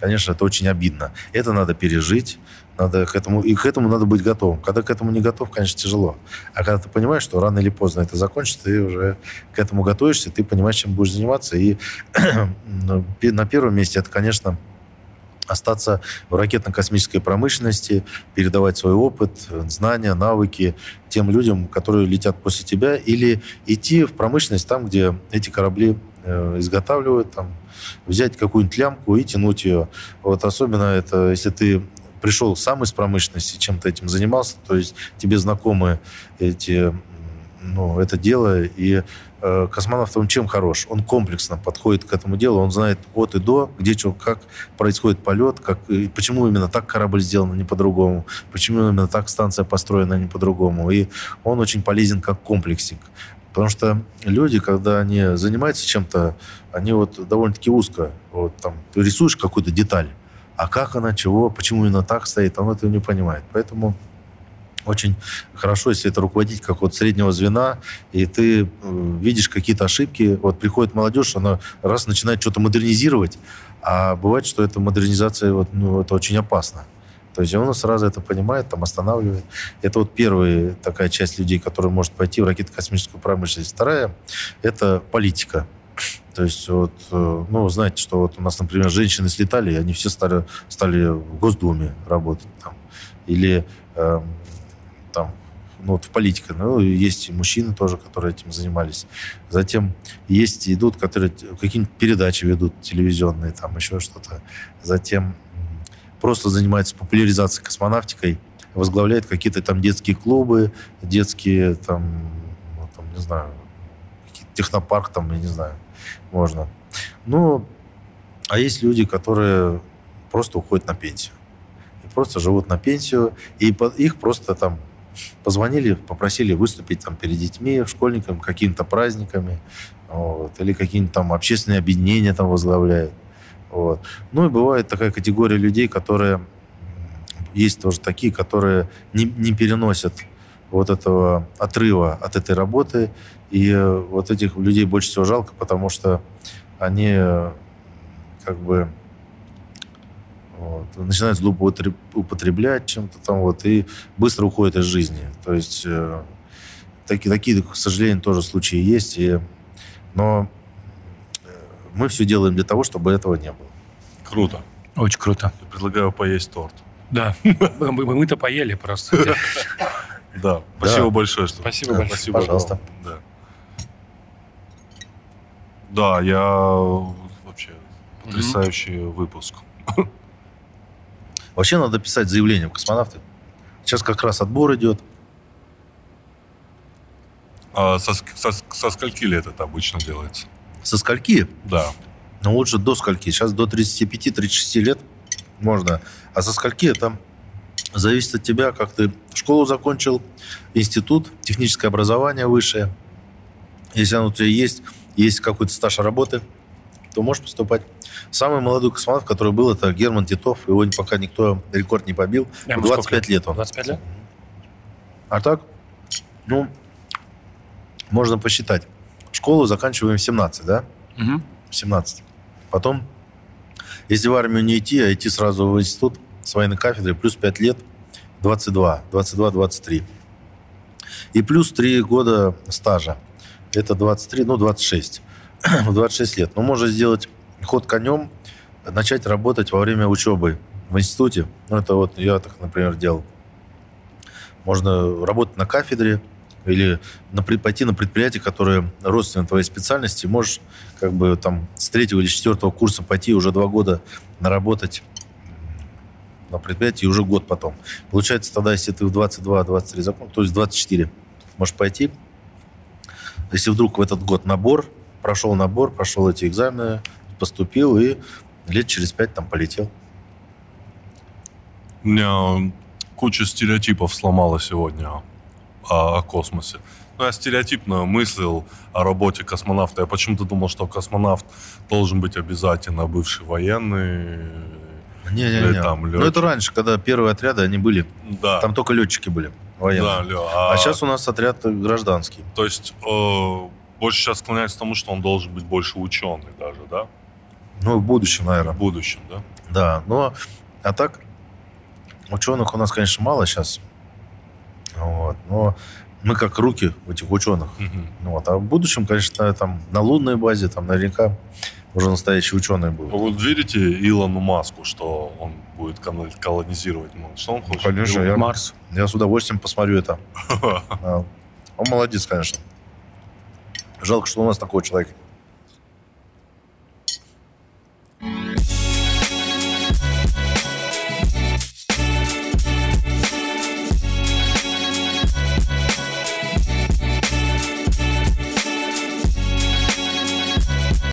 конечно, это очень обидно. Это надо пережить надо к этому, и к этому надо быть готовым. Когда к этому не готов, конечно, тяжело. А когда ты понимаешь, что рано или поздно это закончится, ты уже к этому готовишься, ты понимаешь, чем будешь заниматься. И на первом месте это, конечно, остаться в ракетно-космической промышленности, передавать свой опыт, знания, навыки тем людям, которые летят после тебя, или идти в промышленность там, где эти корабли э, изготавливают, там, взять какую-нибудь лямку и тянуть ее. Вот особенно это, если ты пришел сам из промышленности, чем-то этим занимался, то есть тебе знакомы эти, ну, это дело, и э, космонавт, он чем хорош? Он комплексно подходит к этому делу, он знает от и до, где что, как происходит полет, как, и почему именно так корабль сделан, а не по-другому, почему именно так станция построена, а не по-другому. И он очень полезен как комплексник. Потому что люди, когда они занимаются чем-то, они вот довольно-таки узко. Вот там ты рисуешь какую-то деталь, а как она, чего, почему именно так стоит, он этого не понимает. Поэтому очень хорошо, если это руководить как вот среднего звена, и ты э, видишь какие-то ошибки. Вот приходит молодежь, она раз начинает что-то модернизировать, а бывает, что эта модернизация, вот, ну, это очень опасно. То есть он сразу это понимает, там останавливает. Это вот первая такая часть людей, которая может пойти в ракетно-космическую промышленность. Вторая – это политика. То есть, вот, э, ну, знаете, что вот у нас, например, женщины слетали, и они все стали, стали в Госдуме работать там. Или э, там, ну, вот в политике. Ну, есть и мужчины тоже, которые этим занимались. Затем есть, идут, которые какие-нибудь передачи ведут телевизионные, там еще что-то. Затем просто занимаются популяризацией космонавтикой, возглавляет какие-то там детские клубы, детские там, ну, там не знаю, технопарк там, я не знаю, можно. Ну, а есть люди, которые просто уходят на пенсию. И просто живут на пенсию, и их просто там позвонили, попросили выступить там перед детьми, школьниками, какими-то праздниками, вот, или какие-нибудь там общественные объединения там возглавляют. Вот. Ну и бывает такая категория людей, которые есть тоже такие, которые не, не переносят вот этого отрыва от этой работы. И э, вот этих людей больше всего жалко, потому что они э, как бы вот, начинают злоупотреблять чем-то там вот и быстро уходят из жизни. То есть э, такие, такие, к сожалению, тоже случаи есть. И, но мы все делаем для того, чтобы этого не было. Круто. Очень круто. Я предлагаю поесть торт. Да, мы-то поели просто. Да, спасибо большое. Что... Спасибо большое. Спасибо, пожалуйста. Да. Я вообще потрясающий выпуск. Вообще надо писать заявление в космонавты. Сейчас как раз отбор идет. А со, со, со скольки лет это обычно делается? Со скольки? Да. Ну, лучше до скольки. Сейчас до 35-36 лет можно. А со скольки это зависит от тебя, как ты школу закончил, институт, техническое образование высшее. Если оно у тебя есть, есть какой-то стаж работы, то можешь поступать. Самый молодой космонавт, который был, это Герман Титов. Его пока никто рекорд не побил. Ему 25 лет он. 25 лет? А так, ну, можно посчитать. Школу заканчиваем в 17, да? Угу. 17. Потом, если в армию не идти, а идти сразу в институт с военной кафедры, плюс 5 лет, 22, 22-23. И плюс 3 года стажа. Это 23, ну, 26. 26 лет. Но можно сделать ход конем, начать работать во время учебы в институте. Ну, это вот я так, например, делал. Можно работать на кафедре или на, пойти на предприятие, которое родственно твоей специальности. Можешь как бы там с третьего или четвертого курса пойти уже два года наработать на предприятии уже год потом. Получается тогда, если ты в 22-23 закон, то есть 24, можешь пойти. Если вдруг в этот год набор, прошел набор, прошел эти экзамены, поступил и лет через пять там полетел. У меня куча стереотипов сломала сегодня о, о космосе. Ну, я стереотипно мыслил о работе космонавта. Я почему-то думал, что космонавт должен быть обязательно бывший военный. Не-не-не. Ну, это раньше, когда первые отряды, они были. Да. Там только летчики были Да, лё, а... а сейчас у нас отряд гражданский. То есть э, больше сейчас склоняется к тому, что он должен быть больше ученый даже, да? Ну, в будущем, наверное. В будущем, да? Да, но... А так, ученых у нас, конечно, мало сейчас. Вот, но мы как руки этих ученых. Угу. Вот, а в будущем, конечно, там на лунной базе, там наверняка уже настоящий ученый был. Вы вот верите Илону Маску, что он будет колонизировать Марс? Что он хочет? Конечно, я, Марс. я с удовольствием посмотрю это. А, он молодец, конечно. Жалко, что у нас такого человека.